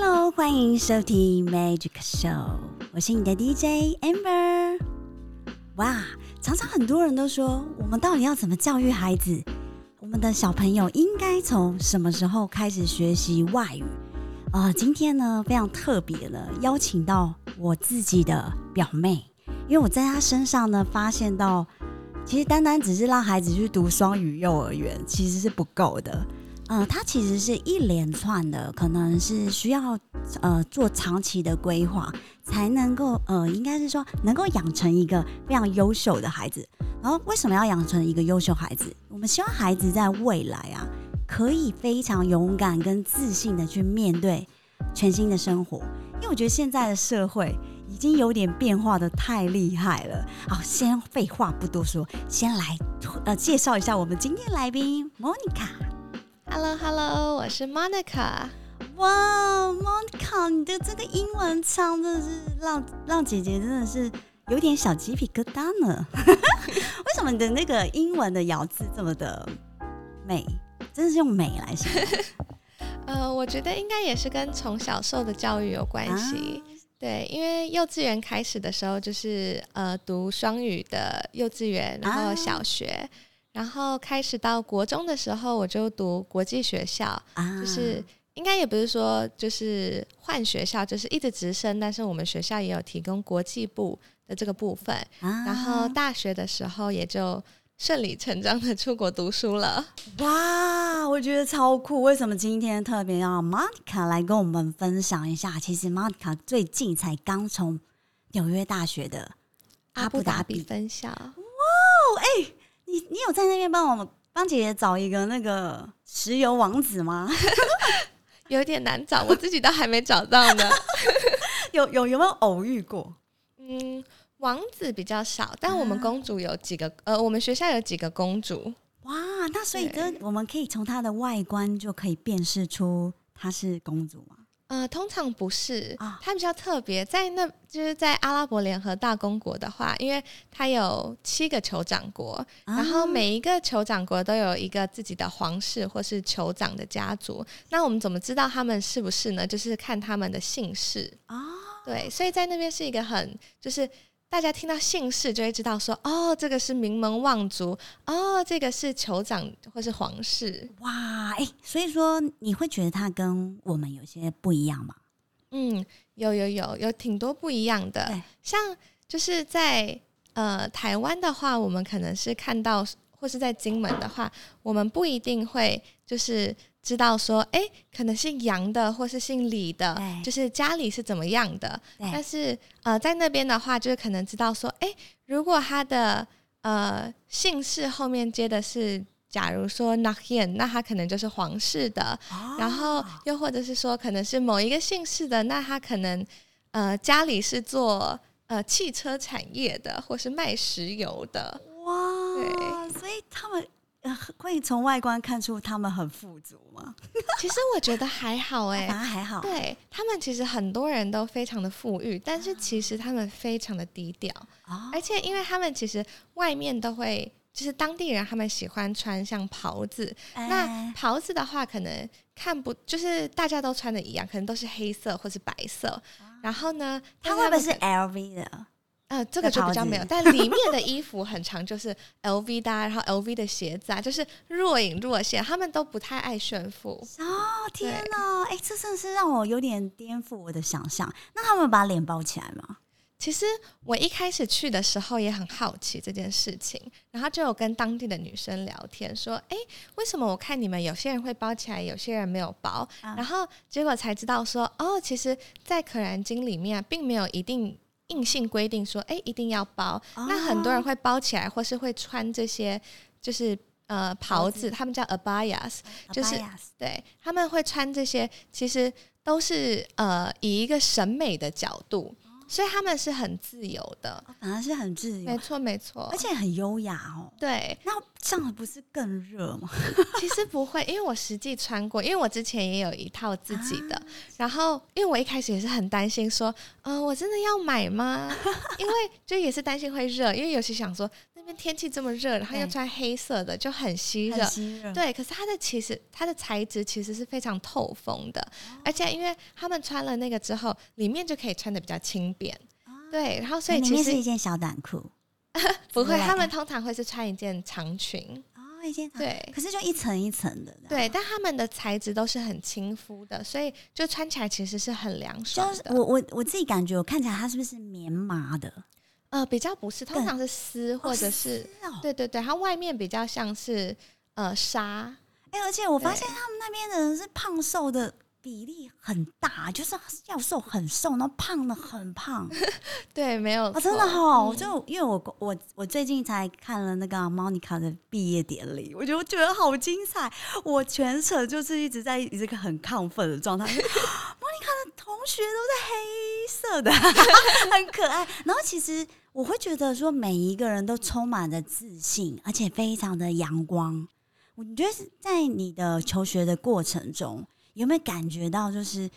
Hello，欢迎收听 Magic Show，我是你的 DJ Amber。哇，常常很多人都说，我们到底要怎么教育孩子？我们的小朋友应该从什么时候开始学习外语？啊，今天呢非常特别了邀请到我自己的表妹，因为我在她身上呢发现到，其实单单只是让孩子去读双语幼儿园其实是不够的。呃，它其实是一连串的，可能是需要呃做长期的规划，才能够呃，应该是说能够养成一个非常优秀的孩子。然后为什么要养成一个优秀孩子？我们希望孩子在未来啊，可以非常勇敢跟自信的去面对全新的生活。因为我觉得现在的社会已经有点变化的太厉害了。好，先废话不多说，先来呃介绍一下我们今天来宾 Monica。Hello，Hello，我是 Monica。哇，Monica，你的这个英文唱真的是让让姐姐真的是有点小鸡皮疙瘩呢。为什么你的那个英文的咬字这么的美？真的是用美来形容？呃，我觉得应该也是跟从小受的教育有关系。对，因为幼稚园开始的时候就是呃读双语的幼稚园，然后小学。然后开始到国中的时候，我就读国际学校，就是应该也不是说就是换学校，就是一直直升，但是我们学校也有提供国际部的这个部分。然后大学的时候也就顺理成章的出国读书了。哇，我觉得超酷！为什么今天特别要 Monica 来跟我们分享一下？其实 Monica 最近才刚从纽约大学的阿布达比分校。哇，哎。你你有在那边帮我帮姐姐找一个那个石油王子吗？有点难找，我自己都还没找到呢。有有有没有偶遇过？嗯，王子比较少，但我们公主有几个。呃，我们学校有几个公主。哇，那所以跟我们可以从她的外观就可以辨识出她是公主吗？呃，通常不是，它比较特别，在那就是在阿拉伯联合大公国的话，因为它有七个酋长国，然后每一个酋长国都有一个自己的皇室或是酋长的家族。那我们怎么知道他们是不是呢？就是看他们的姓氏啊。对，所以在那边是一个很就是。大家听到姓氏就会知道，说哦，这个是名门望族，哦，这个是酋长或是皇室。哇，哎，所以说你会觉得他跟我们有些不一样吗？嗯，有有有有挺多不一样的。像就是在呃台湾的话，我们可能是看到，或是在金门的话，我们不一定会就是。知道说，哎，可能姓杨的，或是姓李的，就是家里是怎么样的。但是，呃，在那边的话，就是可能知道说，哎，如果他的呃姓氏后面接的是，假如说 n a k i a n 那他可能就是皇室的。然后，又或者是说，可能是某一个姓氏的，那他可能呃家里是做呃汽车产业的，或是卖石油的。哇，对，所以他们。会从外观看出他们很富足吗？其实我觉得还好哎，反而还好。对他们其实很多人都非常的富裕，但是其实他们非常的低调。而且因为他们其实外面都会，就是当地人他们喜欢穿像袍子。那袍子的话，可能看不就是大家都穿的一样，可能都是黑色或是白色。然后呢，他会不会是 LV 的？呃，这个就比较没有，但里面的衣服很长，就是 L V 的，然后 L V 的鞋子啊，就是若隐若现，他们都不太爱炫富。哦，天哪，哎，这真的是让我有点颠覆我的想象。那他们把脸包起来吗？其实我一开始去的时候也很好奇这件事情，然后就有跟当地的女生聊天，说，哎，为什么我看你们有些人会包起来，有些人没有包？然后结果才知道说，哦，其实，在《可燃金》里面并没有一定。硬性规定说，哎，一定要包。那很多人会包起来，或是会穿这些，就是呃袍子，他们叫 abayas，就是对，他们会穿这些，其实都是呃以一个审美的角度，所以他们是很自由的，反而是很自由，没错没错，而且很优雅哦。对，那这样不是更热吗？其实不会，因为我实际穿过，因为我之前也有一套自己的。然后，因为我一开始也是很担心，说，嗯，我真的要买吗？因为就也是担心会热，因为有些想说那边天气这么热，然后又穿黑色的就很吸热。对，可是它的其实它的材质其实是非常透风的，而且因为他们穿了那个之后，里面就可以穿的比较轻便。对，然后所以其实是一件小短裤。不会，他们通常会是穿一件长裙哦，一件对，可是就一层一层的，对，但他们的材质都是很亲肤的，所以就穿起来其实是很凉爽的。我我我自己感觉，我看起来它是不是棉麻的？呃，比较不是，通常是丝或者是，对对对，它外面比较像是呃纱。哎，而且我发现他们那边的人是胖瘦的。比例很大，就是要瘦很瘦，然后胖的很胖。对，没有啊，真的哈。就因为我我我最近才看了那个 Monica 的毕业典礼，我就觉得好精彩。我全程就是一直在一个很亢奋的状态。Monica 的同学都在黑色的，很可爱。然后其实我会觉得说，每一个人都充满着自信，而且非常的阳光。我觉得是在你的求学的过程中。有没有感觉到，就是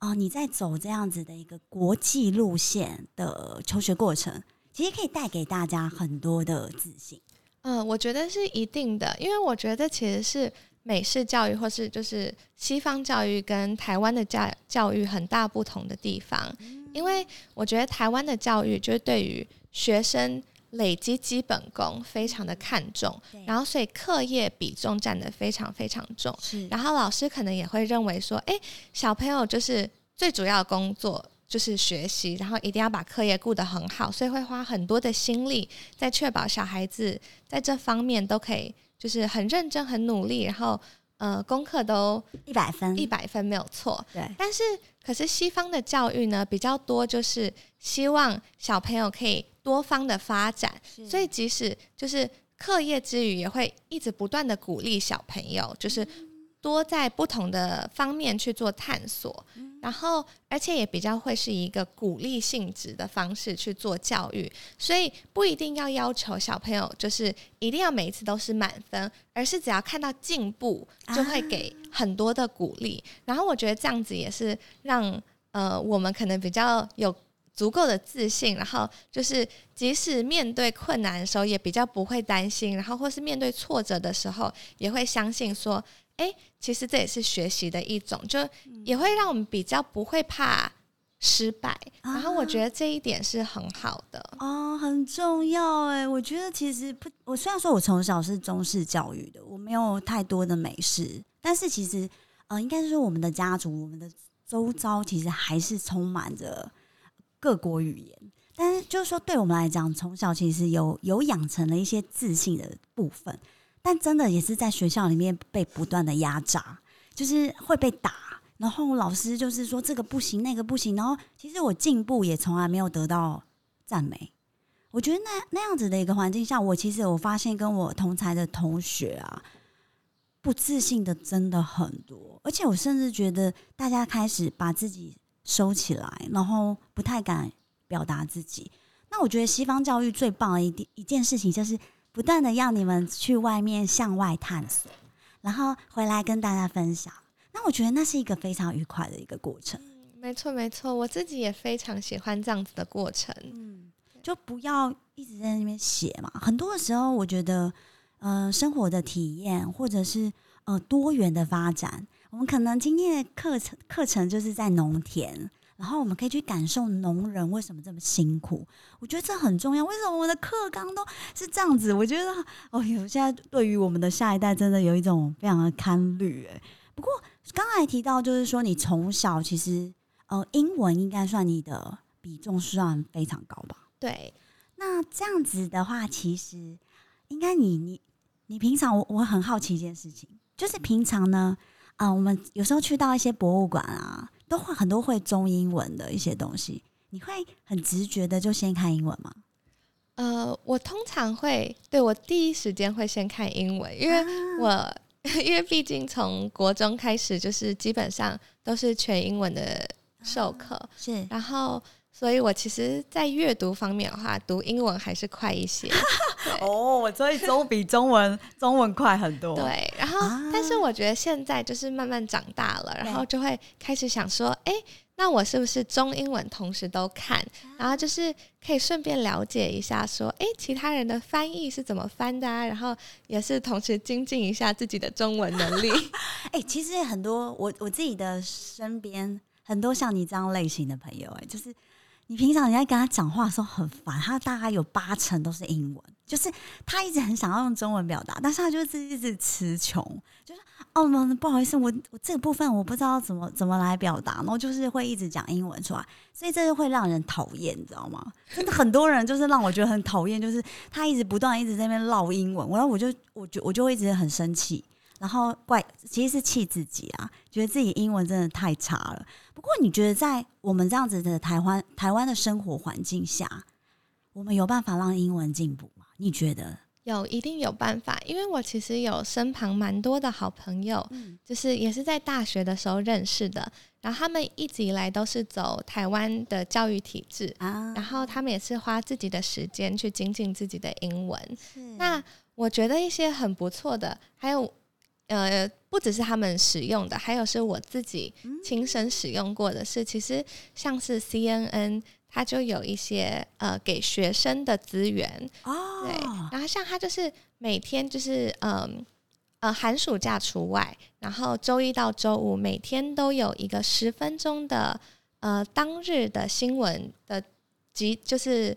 哦，你在走这样子的一个国际路线的求学过程，其实可以带给大家很多的自信。嗯，我觉得是一定的，因为我觉得其实是美式教育或是就是西方教育跟台湾的教教育很大不同的地方。因为我觉得台湾的教育就是对于学生。累积基本功非常的看重，然后所以课业比重占的非常非常重。然后老师可能也会认为说，哎，小朋友就是最主要的工作就是学习，然后一定要把课业顾得很好，所以会花很多的心力在确保小孩子在这方面都可以就是很认真、很努力，然后呃功课都一百分，一百分没有错。对，但是可是西方的教育呢比较多，就是希望小朋友可以。多方的发展，所以即使就是课业之余，也会一直不断的鼓励小朋友，就是多在不同的方面去做探索，然后而且也比较会是一个鼓励性质的方式去做教育，所以不一定要要求小朋友就是一定要每一次都是满分，而是只要看到进步，就会给很多的鼓励。然后我觉得这样子也是让呃我们可能比较有。足够的自信，然后就是即使面对困难的时候，也比较不会担心，然后或是面对挫折的时候，也会相信说，哎，其实这也是学习的一种，就也会让我们比较不会怕失败。然后我觉得这一点是很好的哦，很重要哎。我觉得其实不，我虽然说我从小是中式教育的，我没有太多的美式，但是其实呃，应该是说我们的家族，我们的周遭其实还是充满着。各国语言，但是就是说，对我们来讲，从小其实有有养成了一些自信的部分，但真的也是在学校里面被不断的压榨，就是会被打，然后老师就是说这个不行，那个不行，然后其实我进步也从来没有得到赞美。我觉得那那样子的一个环境下，我其实我发现跟我同才的同学啊，不自信的真的很多，而且我甚至觉得大家开始把自己。收起来，然后不太敢表达自己。那我觉得西方教育最棒的一一件事情，就是不断的要你们去外面向外探索，然后回来跟大家分享。那我觉得那是一个非常愉快的一个过程。没错，没错，我自己也非常喜欢这样子的过程。嗯，就不要一直在那边写嘛。很多的时候，我觉得，呃，生活的体验，或者是呃多元的发展。我们可能今天的课程课程就是在农田，然后我们可以去感受农人为什么这么辛苦。我觉得这很重要。为什么我的课纲都是这样子？我觉得，哦哟，现在对于我们的下一代，真的有一种非常的堪虑。哎，不过刚才提到，就是说你从小其实，呃，英文应该算你的比重算非常高吧？对。那这样子的话，其实应该你你你平常，我我很好奇一件事情，就是平常呢。啊，我们有时候去到一些博物馆啊，都会很多会中英文的一些东西，你会很直觉的就先看英文吗？呃，我通常会，对我第一时间会先看英文，因为我 因为毕竟从国中开始就是基本上都是全英文的授课，是，然后所以我其实，在阅读方面的话，读英文还是快一些。哦，所以中比中文中文快很多。对，然后但是我觉得现在就是慢慢长大了，然后就会开始想说，哎。那我是不是中英文同时都看，然后就是可以顺便了解一下，说，哎，其他人的翻译是怎么翻的啊？然后也是同时精进一下自己的中文能力。哎，其实很多我我自己的身边很多像你这样类型的朋友，哎，就是你平常你在跟他讲话的时候很烦，他大概有八成都是英文，就是他一直很想要用中文表达，但是他就是一直词穷，就是。哦，不好意思，我我这个部分我不知道怎么怎么来表达，然后就是会一直讲英文出来，所以这就会让人讨厌，你知道吗？真的很多人就是让我觉得很讨厌，就是他一直不断一直在那边唠英文，然后我就我就我就会一直很生气，然后怪其实是气自己啊，觉得自己英文真的太差了。不过你觉得在我们这样子的台湾台湾的生活环境下，我们有办法让英文进步吗？你觉得？有一定有办法，因为我其实有身旁蛮多的好朋友，就是也是在大学的时候认识的，然后他们一直以来都是走台湾的教育体制啊，然后他们也是花自己的时间去精进自己的英文。那我觉得一些很不错的，还有呃，不只是他们使用的，还有是我自己亲身使用过的是，其实像是 CNN。它就有一些呃给学生的资源哦，对，然后像它就是每天就是嗯呃寒暑假除外，然后周一到周五每天都有一个十分钟的呃当日的新闻的集，就是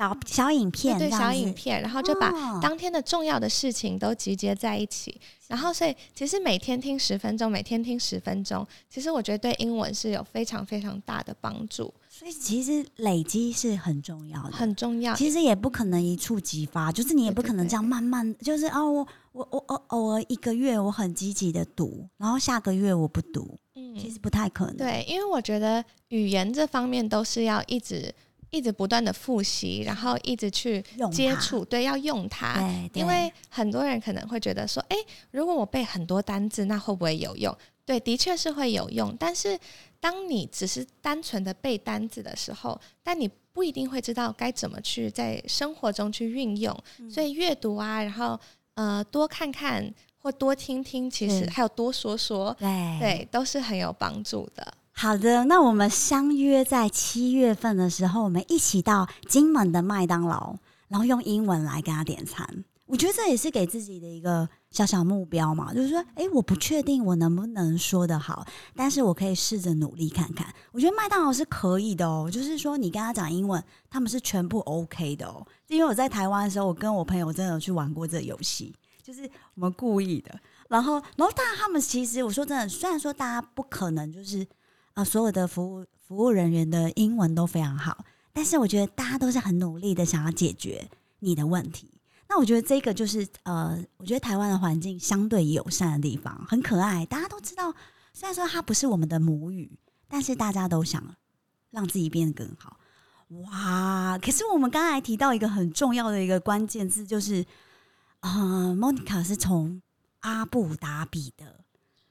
小小影片，对小影片，然后就把当天的重要的事情都集结在一起，然后所以其实每天听十分钟，每天听十分钟，其实我觉得对英文是有非常非常大的帮助。所以其实累积是很重要的，很重要。其实也不可能一触即发，就是你也不可能这样慢慢，就是哦，我我我我偶尔一个月我很积极的读，然后下个月我不读，嗯，其实不太可能。对，因为我觉得语言这方面都是要一直一直不断的复习，然后一直去接触，对，要用它。因为很多人可能会觉得说，哎，如果我背很多单字，那会不会有用？对，的确是会有用，但是。当你只是单纯的背单字的时候，但你不一定会知道该怎么去在生活中去运用。所以阅读啊，然后呃多看看或多听听，其实还有多说说，对对，都是很有帮助的。好的，那我们相约在七月份的时候，我们一起到金门的麦当劳，然后用英文来给他点餐。我觉得这也是给自己的一个小小目标嘛，就是说，哎，我不确定我能不能说得好，但是我可以试着努力看看。我觉得麦当劳是可以的哦，就是说你跟他讲英文，他们是全部 OK 的哦。因为我在台湾的时候，我跟我朋友真的有去玩过这个游戏，就是我们故意的。然后，然后当然他们其实，我说真的，虽然说大家不可能就是啊，所有的服务服务人员的英文都非常好，但是我觉得大家都是很努力的想要解决你的问题。那我觉得这个就是呃，我觉得台湾的环境相对友善的地方，很可爱。大家都知道，虽然说它不是我们的母语，但是大家都想让自己变得更好。哇！可是我们刚才提到一个很重要的一个关键字，就是啊，Monica 是从阿布达比的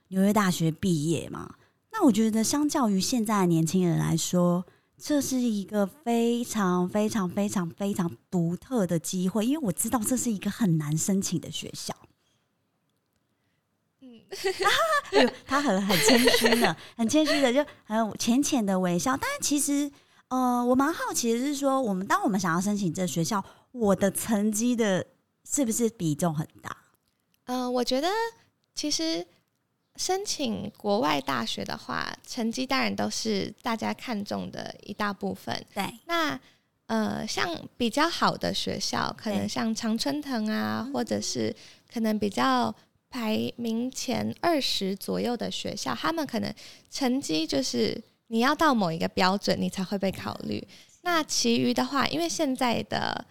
纽约大学毕业嘛？那我觉得，相较于现在的年轻人来说，这是一个非常非常非常非常独特的机会，因为我知道这是一个很难申请的学校。嗯，他很很谦虚的，很谦虚的，就很浅浅的微笑。但其实，呃，我蛮好奇的是说，我们当我们想要申请这学校，我的成绩的是不是比重很大？嗯，我觉得其实。申请国外大学的话，成绩当然都是大家看重的一大部分。对，那呃，像比较好的学校，可能像常春藤啊，或者是可能比较排名前二十左右的学校，他们可能成绩就是你要到某一个标准，你才会被考虑。那其余的话，因为现在的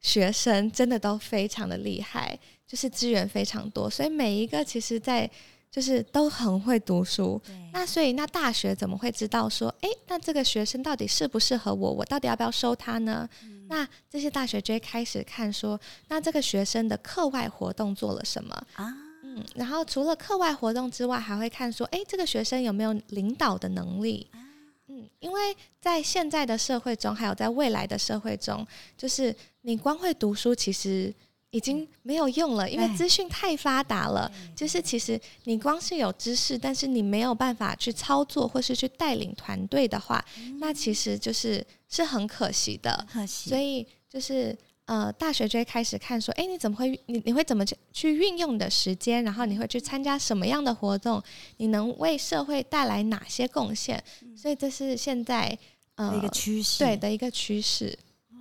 学生真的都非常的厉害，就是资源非常多，所以每一个其实，在就是都很会读书，那所以那大学怎么会知道说，哎，那这个学生到底适不适合我？我到底要不要收他呢？那这些大学就会开始看说，那这个学生的课外活动做了什么啊？嗯，然后除了课外活动之外，还会看说，哎，这个学生有没有领导的能力？嗯，嗯，因为在现在的社会中，还有在未来的社会中，就是你光会读书，其实已经没有用了，因为资讯太发达了。就是其实你光是有知识，但是你没有办法去操作或是去带领团队的话，那其实就是是很可惜的。可惜，所以就是。呃，大学就会开始看说，哎，你怎么会你你会怎么去去运用你的时间？然后你会去参加什么样的活动？你能为社会带来哪些贡献？所以这是现在呃一个趋势，对的一个趋势。哇，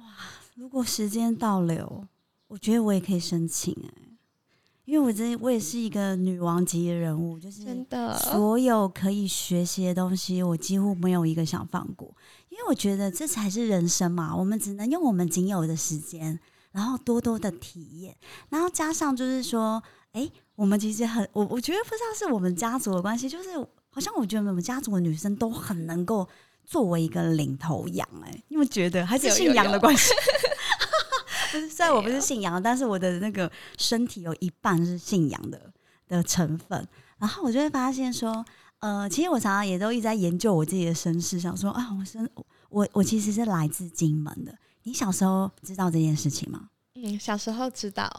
如果时间倒流，我觉得我也可以申请哎，因为我这我也是一个女王级的人物，就是真的所有可以学习的东西，我几乎没有一个想放过。因为我觉得这才是人生嘛，我们只能用我们仅有的时间，然后多多的体验，然后加上就是说，哎，我们其实很，我我觉得不知道是我们家族的关系，就是好像我觉得我们家族的女生都很能够作为一个领头羊，哎，你们觉得还是姓杨的关系？虽然我不是信仰，但是我的那个身体有一半是信仰的的成分，然后我就会发现说。呃，其实我常常也都一直在研究我自己的身世，想说啊，我身我我其实是来自金门的。你小时候知道这件事情吗？嗯，小时候知道，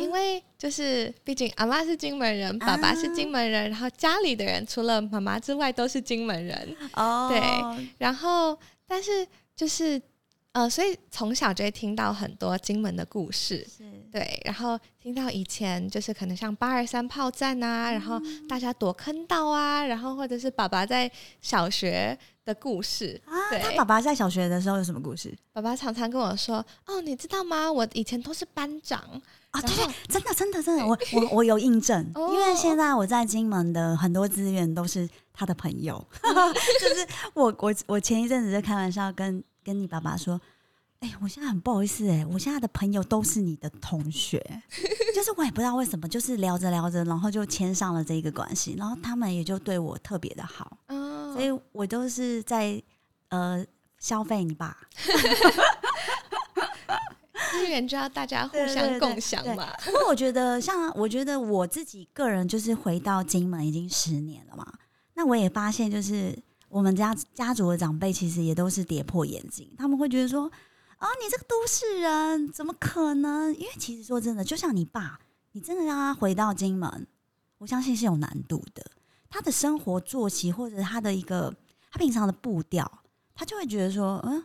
因为就是毕竟阿妈是金门人，爸爸是金门人，然后家里的人除了妈妈之外都是金门人。哦，对，然后但是就是。呃，所以从小就会听到很多金门的故事，对，然后听到以前就是可能像八二三炮战啊，然后大家躲坑道啊，然后或者是爸爸在小学的故事啊。他爸爸在小学的时候有什么故事？爸爸常常跟我说：“哦，你知道吗？我以前都是班长啊。”对，真的，真的，真的，我我我有印证，因为现在我在金门的很多资源都是他的朋友，就是我我我前一阵子在开玩笑跟。跟你爸爸说，哎，我现在很不好意思，哎，我现在的朋友都是你的同学，就是我也不知道为什么，就是聊着聊着，然后就牵上了这个关系，然后他们也就对我特别的好，所以我都是在呃消费你爸，资源就要大家互相共享嘛。不过我觉得，像我觉得我自己个人就是回到金门已经十年了嘛，那我也发现就是。我们家家族的长辈其实也都是跌破眼镜，他们会觉得说：“啊，你这个都市人怎么可能？”因为其实说真的，就像你爸，你真的让他回到金门，我相信是有难度的。他的生活作息或者他的一个他平常的步调，他就会觉得说：“嗯，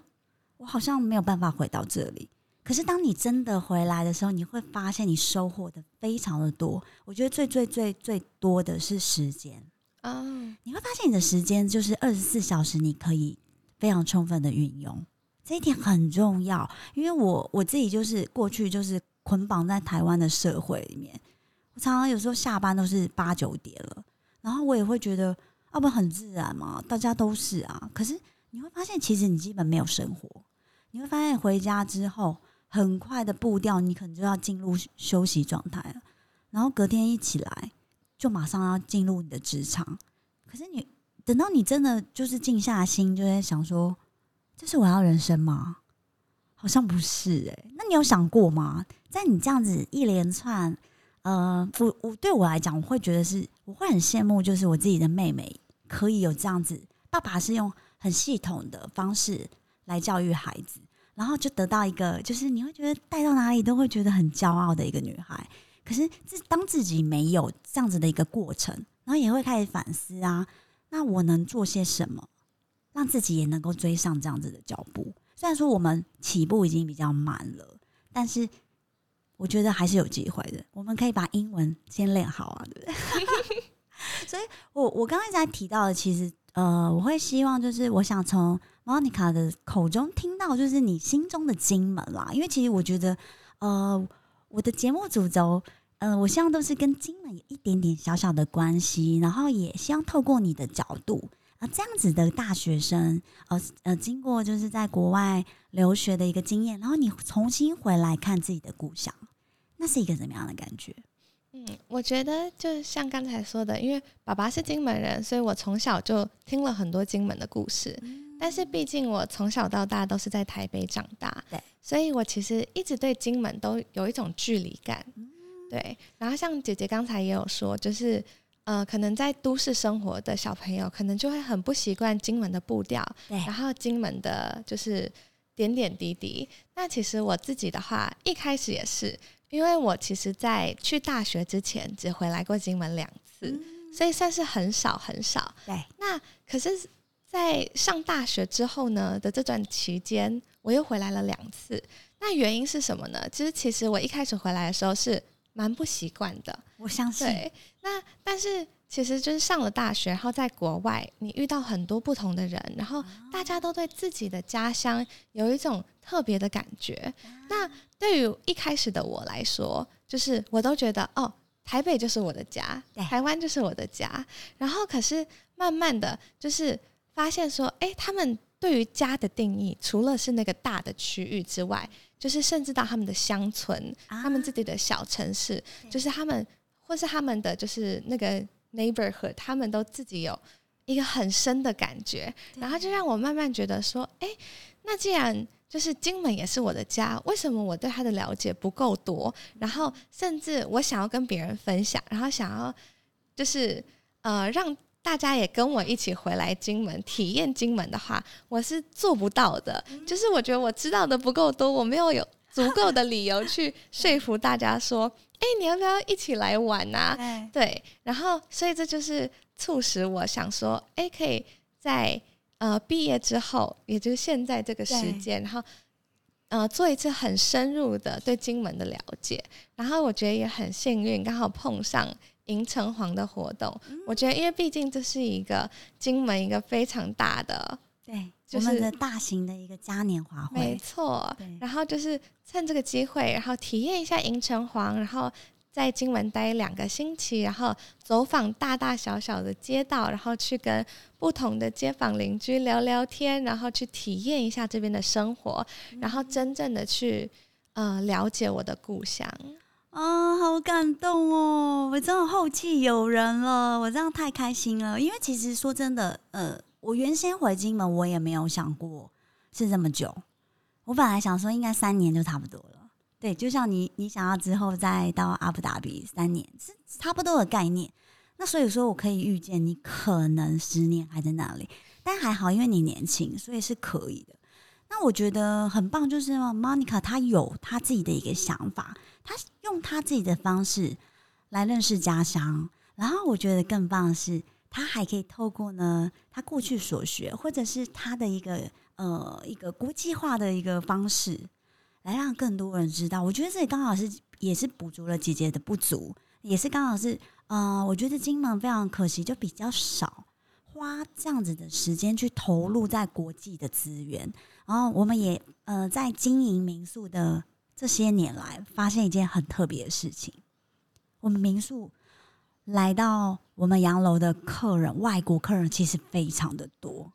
我好像没有办法回到这里。”可是当你真的回来的时候，你会发现你收获的非常的多。我觉得最最最最多的是时间。啊，你会发现你的时间就是二十四小时，你可以非常充分的运用，这一点很重要。因为我我自己就是过去就是捆绑在台湾的社会里面，我常常有时候下班都是八九点了，然后我也会觉得，啊不很自然嘛，大家都是啊。可是你会发现，其实你基本没有生活。你会发现回家之后，很快的步调，你可能就要进入休息状态了，然后隔天一起来。就马上要进入你的职场，可是你等到你真的就是静下心，就在想说，这是我要人生吗？好像不是哎。那你有想过吗？在你这样子一连串，呃，我我对我来讲，我会觉得是，我会很羡慕，就是我自己的妹妹可以有这样子，爸爸是用很系统的方式来教育孩子，然后就得到一个，就是你会觉得带到哪里都会觉得很骄傲的一个女孩。可是自当自己没有这样子的一个过程，然后也会开始反思啊，那我能做些什么，让自己也能够追上这样子的脚步？虽然说我们起步已经比较慢了，但是我觉得还是有机会的。我们可以把英文先练好啊，对不对？所以我我刚才在提到的，其实呃，我会希望就是我想从 Monica 的口中听到，就是你心中的金门啦，因为其实我觉得呃。我的节目主轴，呃，我希望都是跟金门有一点点小小的关系，然后也希望透过你的角度啊，这样子的大学生，呃呃，经过就是在国外留学的一个经验，然后你重新回来看自己的故乡，那是一个怎么样的感觉？嗯，我觉得就像刚才说的，因为爸爸是金门人，所以我从小就听了很多金门的故事。但是毕竟我从小到大都是在台北长大，对，所以我其实一直对金门都有一种距离感，对。然后像姐姐刚才也有说，就是呃，可能在都市生活的小朋友，可能就会很不习惯金门的步调，对，然后金门的就是点点滴滴。那其实我自己的话，一开始也是，因为我其实在去大学之前只回来过金门两次，所以算是很少很少。对，那可是，在上大学之后呢的这段期间，我又回来了两次。那原因是什么呢？其实，其实我一开始回来的时候是。蛮不习惯的，我相信。对，那但是其实就是上了大学，然后在国外，你遇到很多不同的人，然后大家都对自己的家乡有一种特别的感觉。那对于一开始的我来说，就是我都觉得哦，台北就是我的家，台湾就是我的家。然后可是慢慢的就是发现说，哎，他们对于家的定义，除了是那个大的区域之外。就是甚至到他们的乡村，他们自己的小城市，就是他们或是他们的就是那个 neighborhood，他们都自己有一个很深的感觉，然后就让我慢慢觉得说，哎，那既然就是金门也是我的家，为什么我对他的了解不够多？然后甚至我想要跟别人分享，然后想要就是呃让。大家也跟我一起回来金门体验金门的话，我是做不到的。就是我觉得我知道的不够多，我没有有足够的理由去说服大家说：“哎，你要不要一起来玩啊？”对，然后所以这就是促使我想说：“哎，可以在呃毕业之后，也就是现在这个时间，然后呃做一次很深入的对金门的了解。然后我觉得也很幸运，刚好碰上。”迎城隍的活动，我觉得，因为毕竟这是一个金门一个非常大的，对，我们的大型的一个嘉年华会，没错。然后就是趁这个机会，然后体验一下迎城隍，然后在金门待两个星期，然后走访大大小小的街道，然后去跟不同的街坊邻居聊聊天，然后去体验一下这边的生活，然后真正的去呃了解我的故乡。啊，好感动哦！我真的后继有人了，我这样太开心了。因为其实说真的，呃，我原先回金门，我也没有想过是这么久。我本来想说应该三年就差不多了。对，就像你，你想要之后再到阿布达比三年是差不多的概念。那所以说我可以预见你可能十年还在那里，但还好，因为你年轻，所以是可以的。那我觉得很棒，就是 Monica 她有她自己的一个想法。他用他自己的方式来认识家乡，然后我觉得更棒的是，他还可以透过呢他过去所学，或者是他的一个呃一个国际化的一个方式，来让更多人知道。我觉得这里刚好是也是补足了姐姐的不足，也是刚好是呃，我觉得金门非常可惜，就比较少花这样子的时间去投入在国际的资源，然后我们也呃在经营民宿的。这些年来，发现一件很特别的事情：我们民宿来到我们洋楼的客人，外国客人其实非常的多。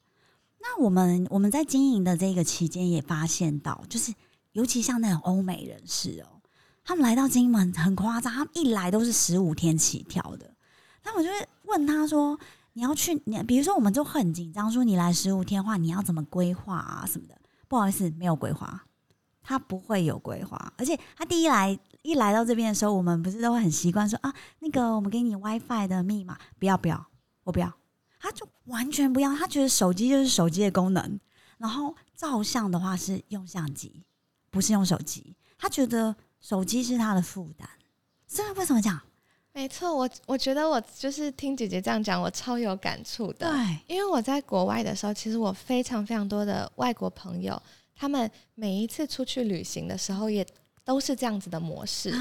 那我们我们在经营的这个期间，也发现到，就是尤其像那种欧美人士哦，他们来到金门很夸张，他们一来都是十五天起跳的。那我就会问他说：“你要去？你比如说，我们就很紧张，说你来十五天的话，你要怎么规划啊什么的？不好意思，没有规划。”他不会有规划，而且他第一来一来到这边的时候，我们不是都会很习惯说啊，那个我们给你 WiFi 的密码，不要不要，我不要，他就完全不要，他觉得手机就是手机的功能，然后照相的话是用相机，不是用手机，他觉得手机是他的负担，这为什么讲？没错，我我觉得我就是听姐姐这样讲，我超有感触的，对，因为我在国外的时候，其实我非常非常多的外国朋友。他们每一次出去旅行的时候，也都是这样子的模式。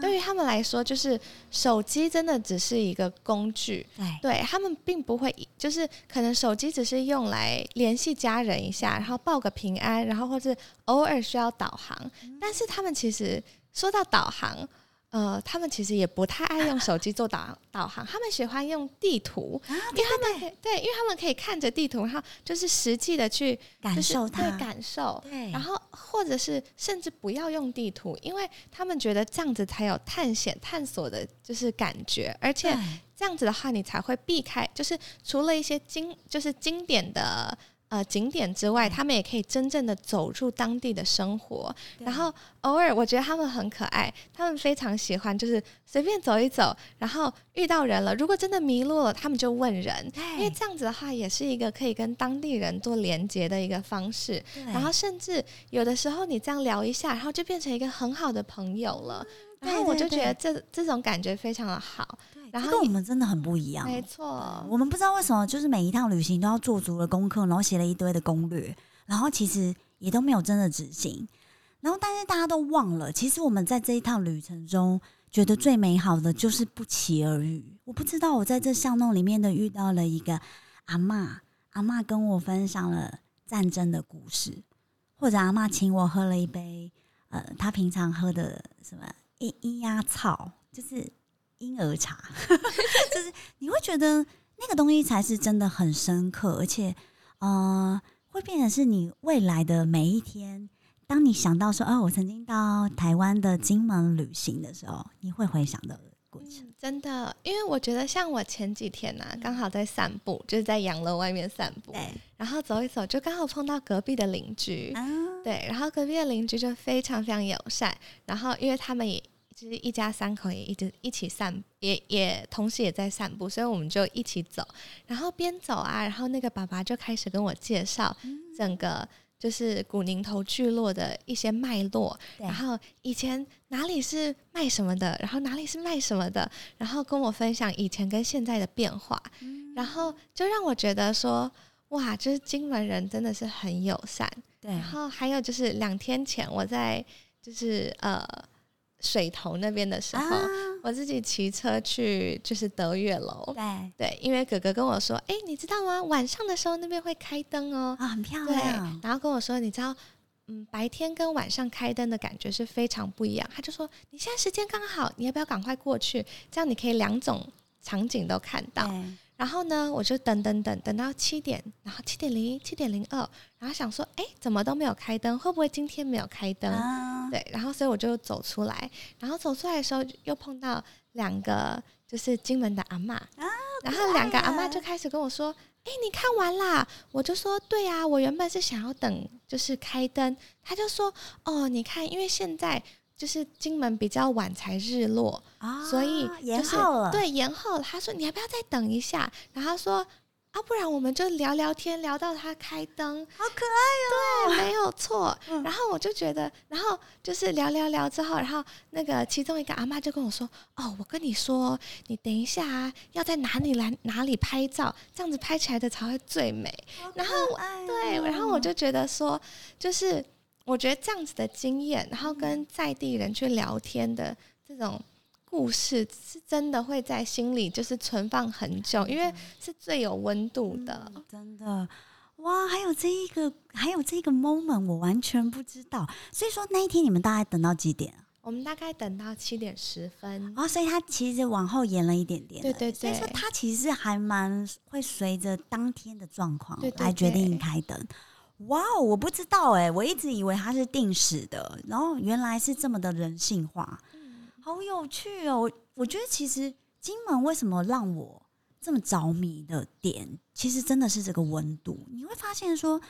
对于他们来说，就是手机真的只是一个工具。对，他们并不会，就是可能手机只是用来联系家人一下，然后报个平安，然后或者偶尔需要导航。但是他们其实说到导航。呃，他们其实也不太爱用手机做导 导航，他们喜欢用地图，因为他们对，因为他们可以看着地图，然后就是实际的去感受它，感受，对，然后或者是甚至不要用地图，因为他们觉得这样子才有探险探索的，就是感觉，而且这样子的话，你才会避开，就是除了一些经，就是经典的呃，景点之外，他们也可以真正的走入当地的生活。然后偶尔，我觉得他们很可爱，他们非常喜欢就是随便走一走，然后遇到人了，如果真的迷路了，他们就问人，因为这样子的话，也是一个可以跟当地人做连接的一个方式。然后甚至有的时候你这样聊一下，然后就变成一个很好的朋友了。然后我就觉得这这种感觉非常的好。然后跟我们真的很不一样，没错。我们不知道为什么，就是每一趟旅行都要做足了功课，然后写了一堆的攻略，然后其实也都没有真的执行。然后，但是大家都忘了，其实我们在这一趟旅程中，觉得最美好的就是不期而遇。我不知道我在这巷弄里面的遇到了一个阿妈，阿妈跟我分享了战争的故事，或者阿妈请我喝了一杯，呃，她平常喝的什么一一鸭草，就是。婴儿茶，就是你会觉得那个东西才是真的很深刻，而且呃，会变成是你未来的每一天。当你想到说，哦，我曾经到台湾的金门旅行的时候，你会回想到的过程。真的，因为我觉得像我前几天呢，刚好在散步，就是在洋楼外面散步，然后走一走，就刚好碰到隔壁的邻居，对，然后隔壁的邻居就非常非常友善，然后因为他们也。就是一家三口也一直一起散，也也同时也在散步，所以我们就一起走，然后边走啊，然后那个爸爸就开始跟我介绍整个就是古宁头聚落的一些脉络，然后以前哪里是卖什么的，然后哪里是卖什么的，然后跟我分享以前跟现在的变化，然后就让我觉得说，哇，就是金门人真的是很友善，对，然后还有就是两天前我在就是呃。水头那边的时候，我自己骑车去，就是德月楼。对对，因为哥哥跟我说：“哎，你知道吗？晚上的时候那边会开灯哦，啊，很漂亮。”然后跟我说：“你知道，嗯，白天跟晚上开灯的感觉是非常不一样。”他就说：“你现在时间刚好，你要不要赶快过去？这样你可以两种场景都看到。”然后呢，我就等等等等到七点，然后七点零一、七点零二，然后想说：“哎，怎么都没有开灯？会不会今天没有开灯？”对，然后所以我就走出来，然后走出来的时候又碰到两个就是金门的阿妈，然后两个阿妈就开始跟我说：“哎，你看完啦？”我就说：“对啊，我原本是想要等就是开灯。”他就说：“哦，你看，因为现在就是金门比较晚才日落，所以延后了。对，延后了。”他说：“你要不要再等一下？”然后说。啊，不然我们就聊聊天，聊到他开灯，好可爱哦。对，没有错。然后我就觉得，然后就是聊聊聊之后，然后那个其中一个阿妈就跟我说：“哦，我跟你说，你等一下啊，要在哪里来哪里拍照，这样子拍起来的才会最美。”然后对，然后我就觉得说，就是我觉得这样子的经验，然后跟在地人去聊天的这种。故事是真的会在心里就是存放很久，因为是最有温度的。真的，哇！还有这一个，还有这个 moment，我完全不知道。所以说那一天你们大概等到几点啊？我们大概等到七点十分。哦，所以他其实往后延了一点点。对对对。所以说他其实还蛮会随着当天的状况来决定开灯。哇哦，我不知道哎，我一直以为它是定时的，然后原来是这么的人性化。好有趣哦！我我觉得其实金门为什么让我这么着迷的点，其实真的是这个温度。你会发现说，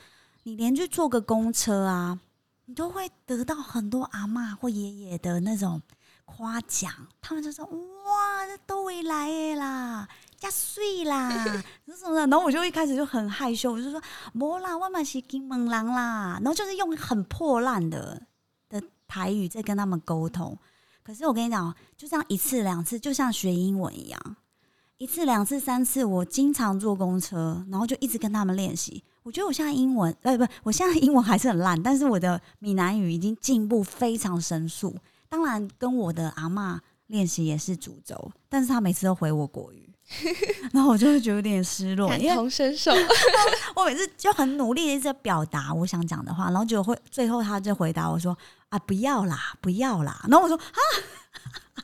你连去坐个公车啊，你都会得到很多阿妈或爷爷的那种夸奖。他们就说：“哇，这都会来啦，加碎啦，什么的。”然后我就一开始就很害羞，我就说：“没啦，我们是金门人啦。”然后就是用很破烂的的台语在跟他们沟通。可是我跟你讲，就这样一次两次，就像学英文一样，一次两次三次，我经常坐公车，然后就一直跟他们练习。我觉得我现在英文，呃，不，我现在英文还是很烂，但是我的闽南语已经进步非常神速。当然，跟我的阿妈练习也是主轴，但是他每次都回我国语，然后我就会觉得有点失落，感同身受。我每次就很努力的在表达我想讲的话，然后就会最后他就回答我说。啊，不要啦，不要啦！然后我说啊，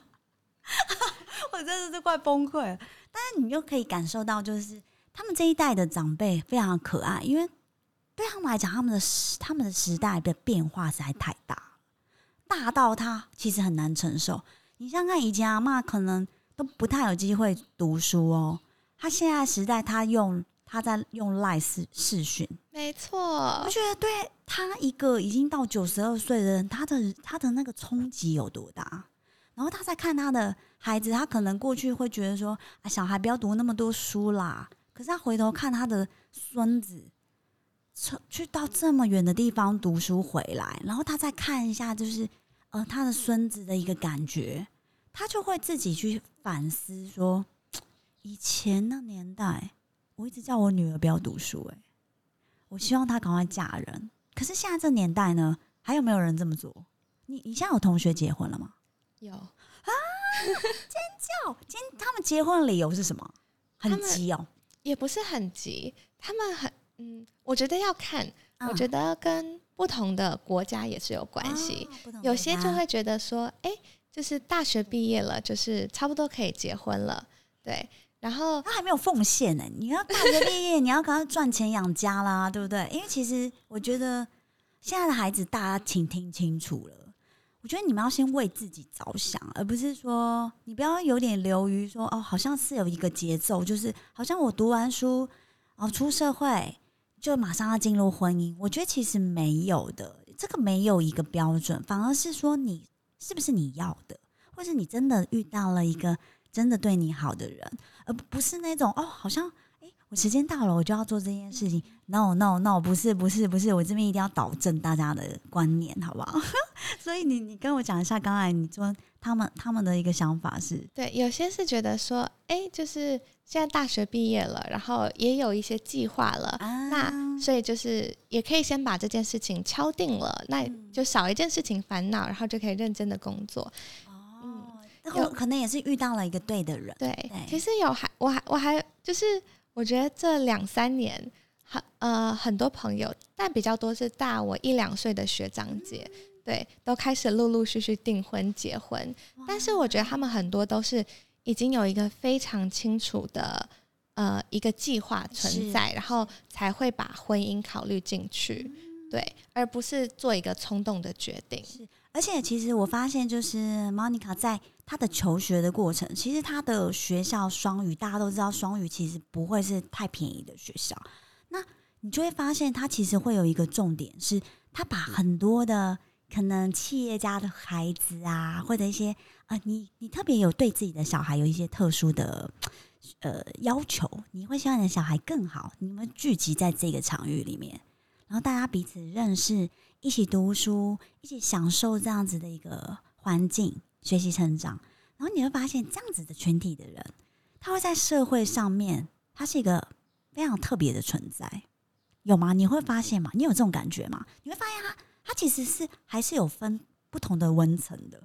我真的是快崩溃了。但是你又可以感受到，就是他们这一代的长辈非常可爱，因为对他们来讲，他们的时他们的时代的变化实在太大，大到他其实很难承受。你想想看，以前阿妈可能都不太有机会读书哦，他现在时代，他用。他在用赖视视讯，没错，我觉得对他一个已经到九十二岁的人，他的他的那个冲击有多大？然后他在看他的孩子，他可能过去会觉得说啊，小孩不要读那么多书啦。可是他回头看他的孙子，去到这么远的地方读书回来，然后他再看一下，就是呃他的孙子的一个感觉，他就会自己去反思说，以前那年代。我一直叫我女儿不要读书，哎，我希望她赶快嫁人。可是现在这年代呢，还有没有人这么做？你你现在有同学结婚了吗？有啊，尖叫！今他们结婚的理由是什么？很急哦，也不是很急，他们很嗯，我觉得要看，我觉得跟不同的国家也是有关系。有些就会觉得说，哎，就是大学毕业了，就是差不多可以结婚了，对。然后他还没有奉献呢，你要大学毕业，你要赶快赚钱养家啦，对不对？因为其实我觉得现在的孩子，大家请听清楚了。我觉得你们要先为自己着想，而不是说你不要有点流于说哦，好像是有一个节奏，就是好像我读完书哦，出社会就马上要进入婚姻。我觉得其实没有的，这个没有一个标准，反而是说你是不是你要的，或是你真的遇到了一个。真的对你好的人，而不是那种哦，好像，我时间到了，我就要做这件事情。No No No，不是不是不是，我这边一定要导正大家的观念，好不好？所以你你跟我讲一下，刚才你说他们他们的一个想法是，对，有些是觉得说，哎，就是现在大学毕业了，然后也有一些计划了，那所以就是也可以先把这件事情敲定了，那就少一件事情烦恼，然后就可以认真的工作。有可能也是遇到了一个对的人。对，其实有还我还我还就是我觉得这两三年很呃很多朋友，但比较多是大我一两岁的学长姐，对，都开始陆陆续续订婚结婚。但是我觉得他们很多都是已经有一个非常清楚的呃一个计划存在，然后才会把婚姻考虑进去，对，而不是做一个冲动的决定。是，而且其实我发现就是 Monica 在。他的求学的过程，其实他的学校双语，大家都知道，双语其实不会是太便宜的学校。那你就会发现，他其实会有一个重点，是他把很多的可能企业家的孩子啊，或者一些啊，你你特别有对自己的小孩有一些特殊的呃要求，你会希望你的小孩更好，你们聚集在这个场域里面，然后大家彼此认识，一起读书，一起享受这样子的一个环境。学习成长，然后你会发现这样子的群体的人，他会在社会上面，他是一个非常特别的存在，有吗？你会发现吗？你有这种感觉吗？你会发现他，他其实是还是有分不同的温层的。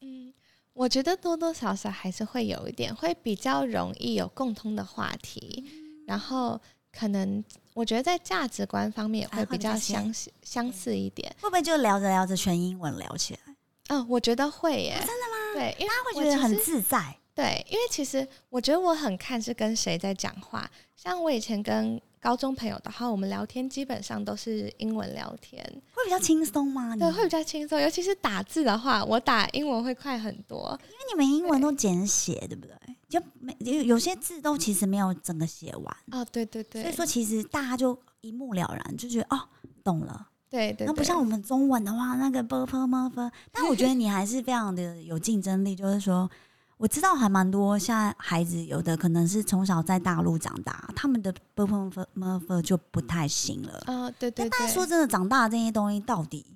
嗯，我觉得多多少少还是会有一点，会比较容易有共通的话题，然后可能我觉得在价值观方面也会比较相似相似一点。会不会就聊着聊着全英文聊起来？嗯，我觉得会耶。真的吗？对，因为他会觉得很自在。对，因为其实我觉得我很看是跟谁在讲话。像我以前跟高中朋友的话，我们聊天基本上都是英文聊天，会比较轻松吗？对，会比较轻松。尤其是打字的话，我打英文会快很多，因为你们英文都简写，对不对？就没有有些字都其实没有整个写完。哦，对对对。所以说，其实大家就一目了然，就觉得哦，懂了。对对，那不像我们中文的话，那个啵啵啵啵。但我觉得你还是非常的有竞争力，就是说，我知道还蛮多现在孩子有的可能是从小在大陆长大，他们的啵啵啵啵啵就不太行了。啊，对对。但说真的，长大这些东西到底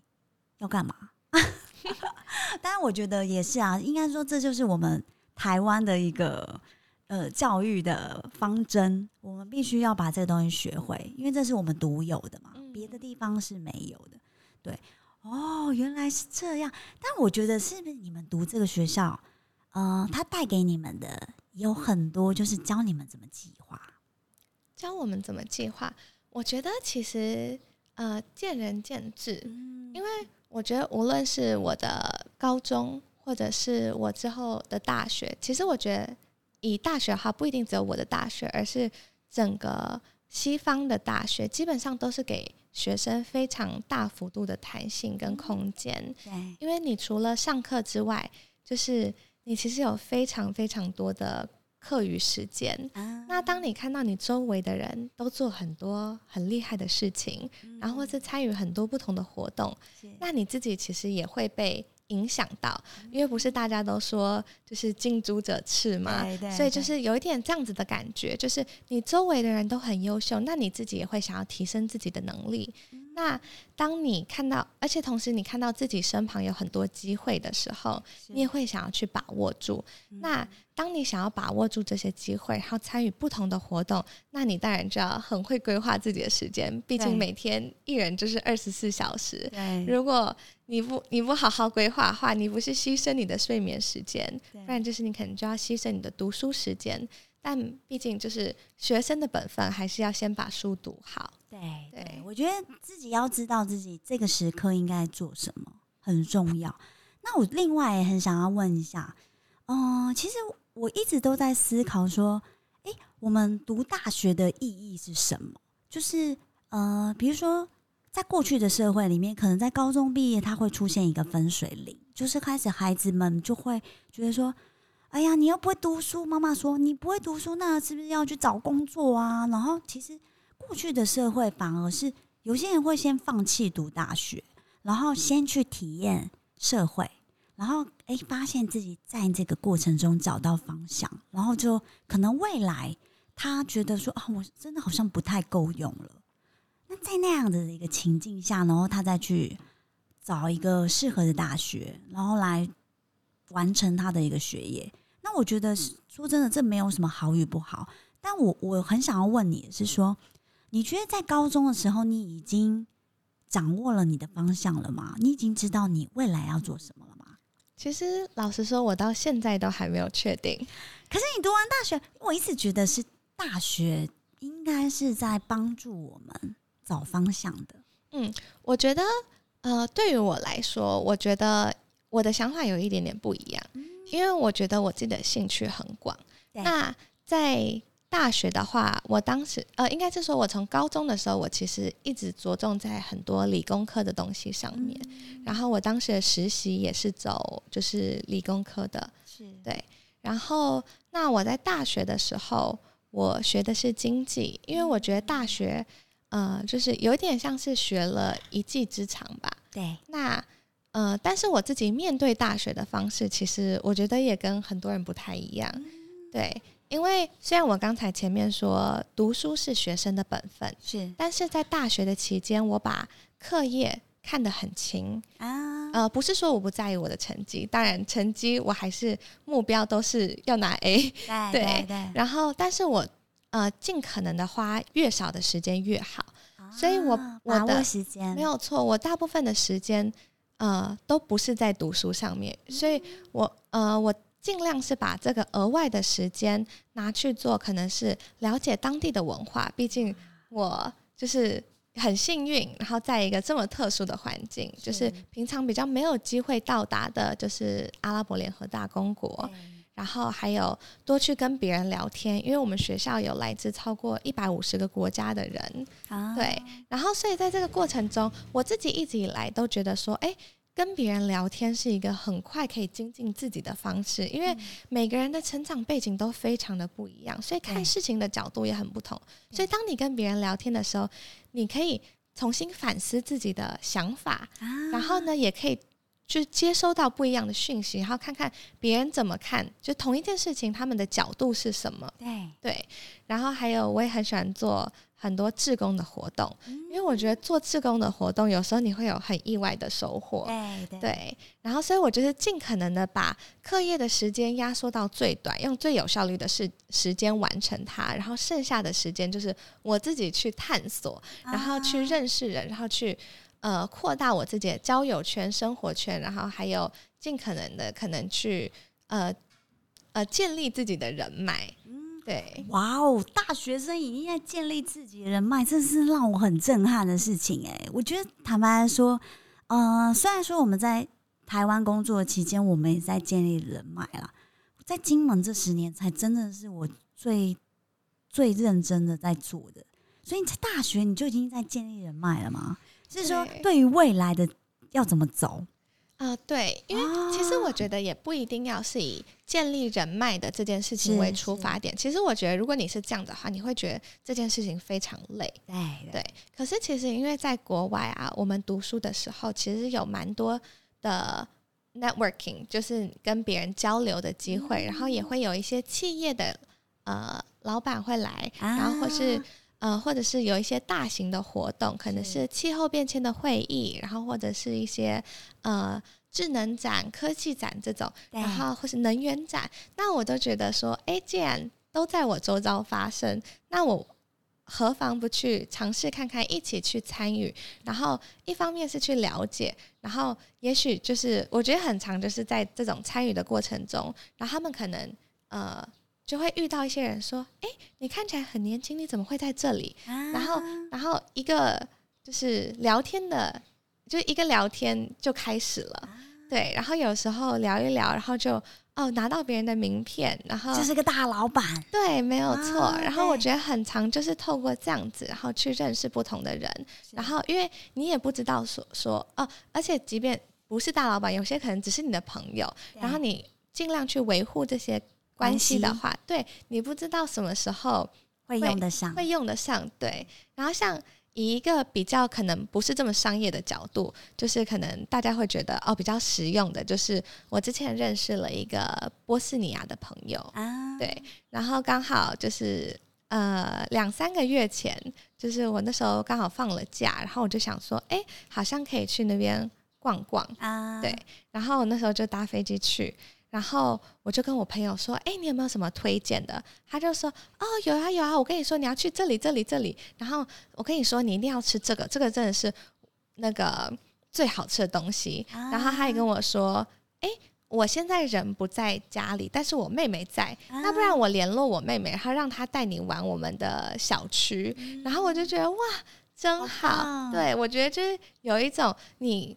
要干嘛？当然，我觉得也是啊，应该说这就是我们台湾的一个。呃，教育的方针，我们必须要把这个东西学会，因为这是我们独有的嘛，别的地方是没有的。对，哦，原来是这样。但我觉得，是不是你们读这个学校，呃，它带给你们的有很多，就是教你们怎么计划，教我们怎么计划。我觉得其实呃，见仁见智，因为我觉得无论是我的高中，或者是我之后的大学，其实我觉得。以大学哈不一定只有我的大学，而是整个西方的大学，基本上都是给学生非常大幅度的弹性跟空间。对，因为你除了上课之外，就是你其实有非常非常多的课余时间。那当你看到你周围的人都做很多很厉害的事情，然后或是参与很多不同的活动，那你自己其实也会被。影响到，因为不是大家都说就是近朱者赤嘛，所以就是有一点这样子的感觉，就是你周围的人都很优秀，那你自己也会想要提升自己的能力。那当你看到，而且同时你看到自己身旁有很多机会的时候，你也会想要去把握住。那当你想要把握住这些机会，然后参与不同的活动，那你当然就要很会规划自己的时间。毕竟每天一人就是二十四小时，如果你不你不好好规划的话，你不是牺牲你的睡眠时间，不然就是你可能就要牺牲你的读书时间。但毕竟就是学生的本分，还是要先把书读好。对对，我觉得自己要知道自己这个时刻应该做什么很重要。那我另外也很想要问一下，嗯，其实我一直都在思考说，哎，我们读大学的意义是什么？就是呃，比如说在过去的社会里面，可能在高中毕业，它会出现一个分水岭，就是开始孩子们就会觉得说。哎呀，你又不会读书，妈妈说你不会读书，那是不是要去找工作啊？然后其实过去的社会反而是有些人会先放弃读大学，然后先去体验社会，然后哎发现自己在这个过程中找到方向，然后就可能未来他觉得说啊，我真的好像不太够用了。那在那样的一个情境下，然后他再去找一个适合的大学，然后来。完成他的一个学业，那我觉得说真的，这没有什么好与不好。但我我很想要问你是说，你觉得在高中的时候，你已经掌握了你的方向了吗？你已经知道你未来要做什么了吗？其实老实说，我到现在都还没有确定。可是你读完大学，我一直觉得是大学应该是在帮助我们找方向的。嗯，我觉得呃，对于我来说，我觉得。我的想法有一点点不一样，因为我觉得我自己的兴趣很广。那在大学的话，我当时呃，应该是说，我从高中的时候，我其实一直着重在很多理工科的东西上面。然后我当时的实习也是走就是理工科的，是对。然后那我在大学的时候，我学的是经济，因为我觉得大学呃，就是有点像是学了一技之长吧。对，那。呃，但是我自己面对大学的方式，其实我觉得也跟很多人不太一样。对，因为虽然我刚才前面说读书是学生的本分，是，但是在大学的期间，我把课业看得很轻啊。呃，不是说我不在意我的成绩，当然成绩我还是目标都是要拿 A。对对。然后，但是我呃尽可能的花越少的时间越好，所以我我的时间没有错，我大部分的时间。呃，都不是在读书上面，所以我呃，我尽量是把这个额外的时间拿去做，可能是了解当地的文化。毕竟我就是很幸运，然后在一个这么特殊的环境，就是平常比较没有机会到达的，就是阿拉伯联合大公国。然后还有多去跟别人聊天，因为我们学校有来自超过一百五十个国家的人，对。然后所以在这个过程中，我自己一直以来都觉得说，哎，跟别人聊天是一个很快可以精进自己的方式，因为每个人的成长背景都非常的不一样，所以看事情的角度也很不同。所以当你跟别人聊天的时候，你可以重新反思自己的想法，然后呢，也可以。就接收到不一样的讯息，然后看看别人怎么看，就同一件事情，他们的角度是什么？对对。然后还有，我也很喜欢做很多志工的活动，因为我觉得做志工的活动，有时候你会有很意外的收获。对对。然后，所以我就是尽可能的把课业的时间压缩到最短，用最有效率的时时间完成它，然后剩下的时间就是我自己去探索，然后去认识人，然后去。呃，扩大我自己的交友圈、生活圈，然后还有尽可能的可能去呃呃建立自己的人脉。嗯，对。哇哦，大学生已经在建立自己的人脉，这是让我很震撼的事情哎。我觉得坦白来说，呃，虽然说我们在台湾工作期间，我们也在建立人脉啦，在金门这十年才真的是我最最认真的在做的。所以你在大学你就已经在建立人脉了吗？是说，对于未来的要怎么走？啊，对，因为其实我觉得也不一定要是以建立人脉的这件事情为出发点。其实我觉得，如果你是这样的话，你会觉得这件事情非常累。对对。可是其实因为在国外啊，我们读书的时候，其实有蛮多的 networking，就是跟别人交流的机会，然后也会有一些企业的呃老板会来，然后或是。呃，或者是有一些大型的活动，可能是气候变迁的会议，然后或者是一些呃智能展、科技展这种，然后或是能源展，那我都觉得说，哎，既然都在我周遭发生，那我何妨不去尝试看看，一起去参与？然后一方面是去了解，然后也许就是我觉得很长，就是在这种参与的过程中，然后他们可能呃。就会遇到一些人说：“哎，你看起来很年轻，你怎么会在这里？”然后，然后一个就是聊天的，就一个聊天就开始了。对，然后有时候聊一聊，然后就哦拿到别人的名片，然后就是个大老板。对，没有错。然后我觉得很长，就是透过这样子，然后去认识不同的人。然后，因为你也不知道说说哦，而且即便不是大老板，有些可能只是你的朋友，然后你尽量去维护这些。关系的话，对你不知道什么时候会用得上，会用得上。对，然后像以一个比较可能不是这么商业的角度，就是可能大家会觉得哦比较实用的，就是我之前认识了一个波斯尼亚的朋友啊，对，然后刚好就是呃两三个月前，就是我那时候刚好放了假，然后我就想说，哎，好像可以去那边逛逛啊，对，然后我那时候就搭飞机去。然后我就跟我朋友说：“哎，你有没有什么推荐的？”他就说：“哦，有啊有啊，我跟你说，你要去这里这里这里。然后我跟你说，你一定要吃这个，这个真的是那个最好吃的东西。”然后他也跟我说：“哎，我现在人不在家里，但是我妹妹在，那不然我联络我妹妹，然后让她带你玩我们的小区。”然后我就觉得哇，真好！对我觉得就是有一种你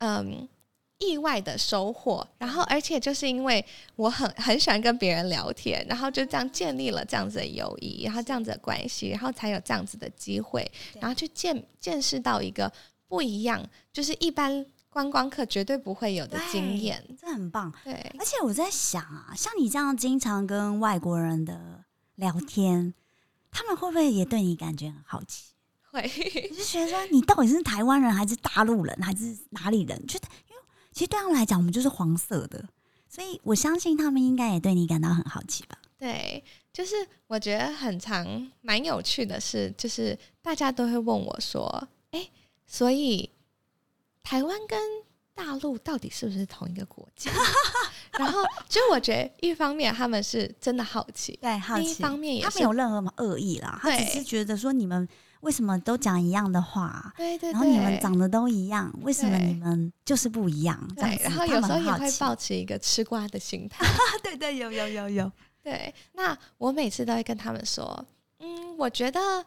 嗯。意外的收获，然后而且就是因为我很很喜欢跟别人聊天，然后就这样建立了这样子的友谊，然后这样子的关系，然后才有这样子的机会，然后去见见识到一个不一样，就是一般观光客绝对不会有的经验，这很棒。对，而且我在想啊，像你这样经常跟外国人的聊天，他们会不会也对你感觉很好奇？会，就觉得说你到底是台湾人还是大陆人还是哪里人？觉得。其实对他们来讲，我们就是黄色的，所以我相信他们应该也对你感到很好奇吧？对，就是我觉得很长蛮有趣的是，就是大家都会问我说：“哎，所以台湾跟大陆到底是不是同一个国家？” 然后，就我觉得一方面他们是真的好奇，对，好奇；一方面也他没有任何恶意啦，他只是觉得说你们。为什么都讲一样的话？对对，然后你们长得都一样，为什么你们就是不一样？对，然后有时候也会保持一个吃瓜的心态。对对，有有有有。对，那我每次都会跟他们说，嗯，我觉得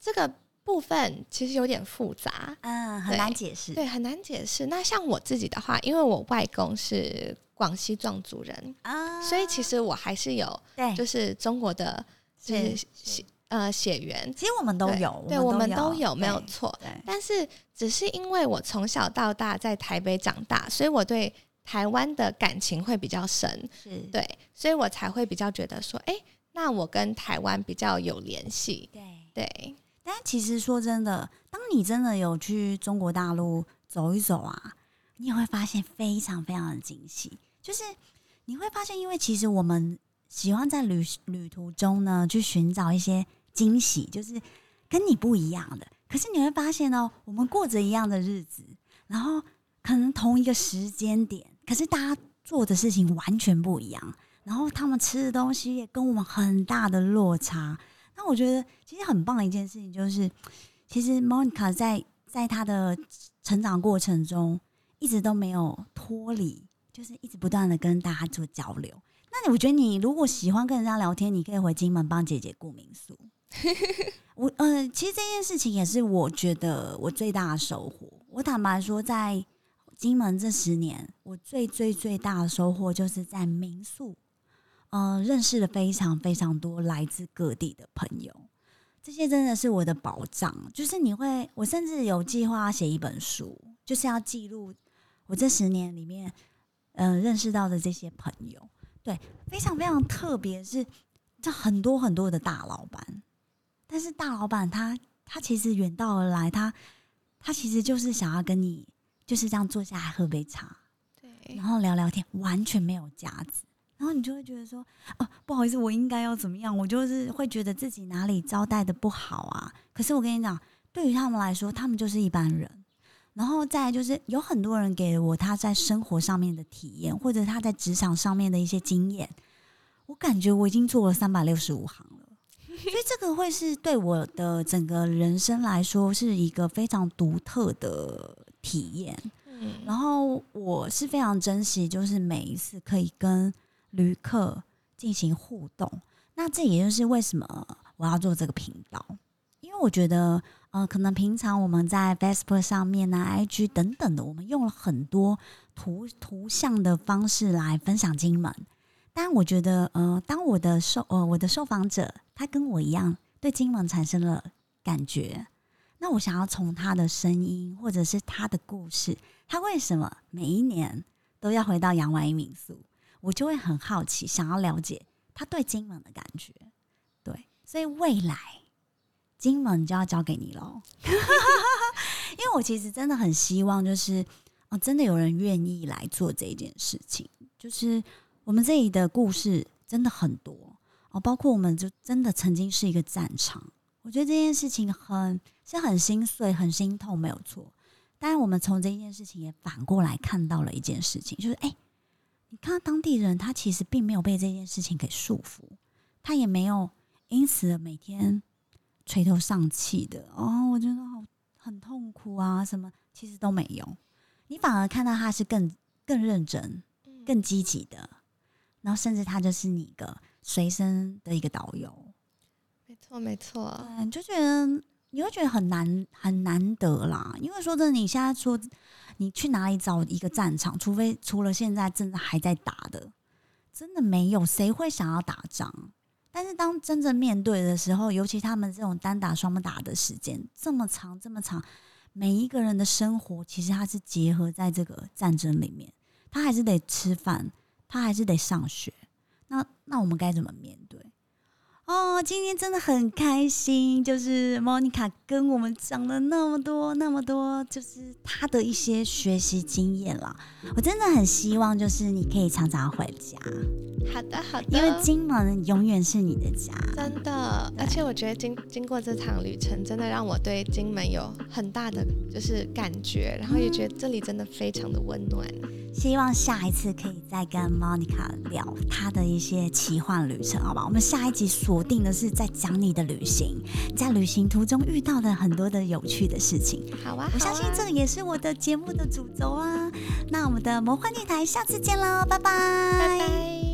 这个部分其实有点复杂，嗯，很难解释，对，很难解释。那像我自己的话，因为我外公是广西壮族人啊，所以其实我还是有，对，就是中国的，就是。呃，血缘其实我们都有，对，我们都有，没有错。但是只是因为我从小到大在台北长大，所以我对台湾的感情会比较深，是对，所以我才会比较觉得说，哎，那我跟台湾比较有联系。对对，但其实说真的，当你真的有去中国大陆走一走啊，你也会发现非常非常的惊喜，就是你会发现，因为其实我们喜欢在旅旅途中呢，去寻找一些。惊喜就是跟你不一样的，可是你会发现哦，我们过着一样的日子，然后可能同一个时间点，可是大家做的事情完全不一样，然后他们吃的东西也跟我们很大的落差。那我觉得其实很棒的一件事情就是，其实 Monica 在在她的成长过程中一直都没有脱离，就是一直不断的跟大家做交流。那你我觉得你如果喜欢跟人家聊天，你可以回金门帮姐姐顾民宿。我呃，其实这件事情也是我觉得我最大的收获。我坦白说，在金门这十年，我最最最大的收获就是在民宿，呃，认识了非常非常多来自各地的朋友。这些真的是我的宝藏。就是你会，我甚至有计划写一本书，就是要记录我这十年里面，嗯，认识到的这些朋友，对，非常非常特别，是这很多很多的大老板，但是大老板他他其实远道而来，他他其实就是想要跟你就是这样坐下来喝杯茶，对，然后聊聊天，完全没有架子。然后你就会觉得说，哦，不好意思，我应该要怎么样？我就是会觉得自己哪里招待的不好啊。可是我跟你讲，对于他们来说，他们就是一般人。然后再就是有很多人给我他在生活上面的体验，或者他在职场上面的一些经验，我感觉我已经做了三百六十五行了。所以这个会是对我的整个人生来说是一个非常独特的体验。嗯，然后我是非常珍惜，就是每一次可以跟。旅客进行互动，那这也就是为什么我要做这个频道，因为我觉得，呃，可能平常我们在 Facebook 上面呢、IG 等等的，我们用了很多图图像的方式来分享金门，但我觉得，呃，当我的受呃我的受访者他跟我一样对金门产生了感觉，那我想要从他的声音或者是他的故事，他为什么每一年都要回到洋湾民宿？我就会很好奇，想要了解他对金门的感觉。对，所以未来金门就要交给你喽。因为我其实真的很希望，就是哦，真的有人愿意来做这件事情。就是我们这里的故事真的很多哦，包括我们就真的曾经是一个战场。我觉得这件事情很是很心碎、很心痛，没有错。当然，我们从这件事情也反过来看到了一件事情，就是哎。你看，当地人他其实并没有被这件事情给束缚，他也没有因此每天垂头丧气的哦，我觉得好很痛苦啊，什么其实都没有。你反而看到他是更更认真、更积极的，然后甚至他就是你一个随身的一个导游。没错，没错，嗯，就觉得你会觉得很难很难得啦，因为说真的，你现在说。你去哪里找一个战场？除非除了现在正在还在打的，真的没有谁会想要打仗。但是当真正面对的时候，尤其他们这种单打双打的时间这么长这么长，每一个人的生活其实他是结合在这个战争里面，他还是得吃饭，他还是得上学。那那我们该怎么面对？哦，今天真的很开心，就是莫妮卡跟我们讲了那么多、那么多，就是她的一些学习经验了。我真的很希望，就是你可以常常回家。好的，好的，因为金门永远是你的家，真的。而且我觉得经经过这场旅程，真的让我对金门有很大的就是感觉，然后也觉得这里真的非常的温暖。希望下一次可以再跟 Monica 聊她的一些奇幻旅程，好吧？我们下一集锁定的是在讲你的旅行，在旅行途中遇到的很多的有趣的事情。好啊，我相信这个也是我的节目的主轴啊。那我们的魔幻电台下次见喽，拜拜，拜拜。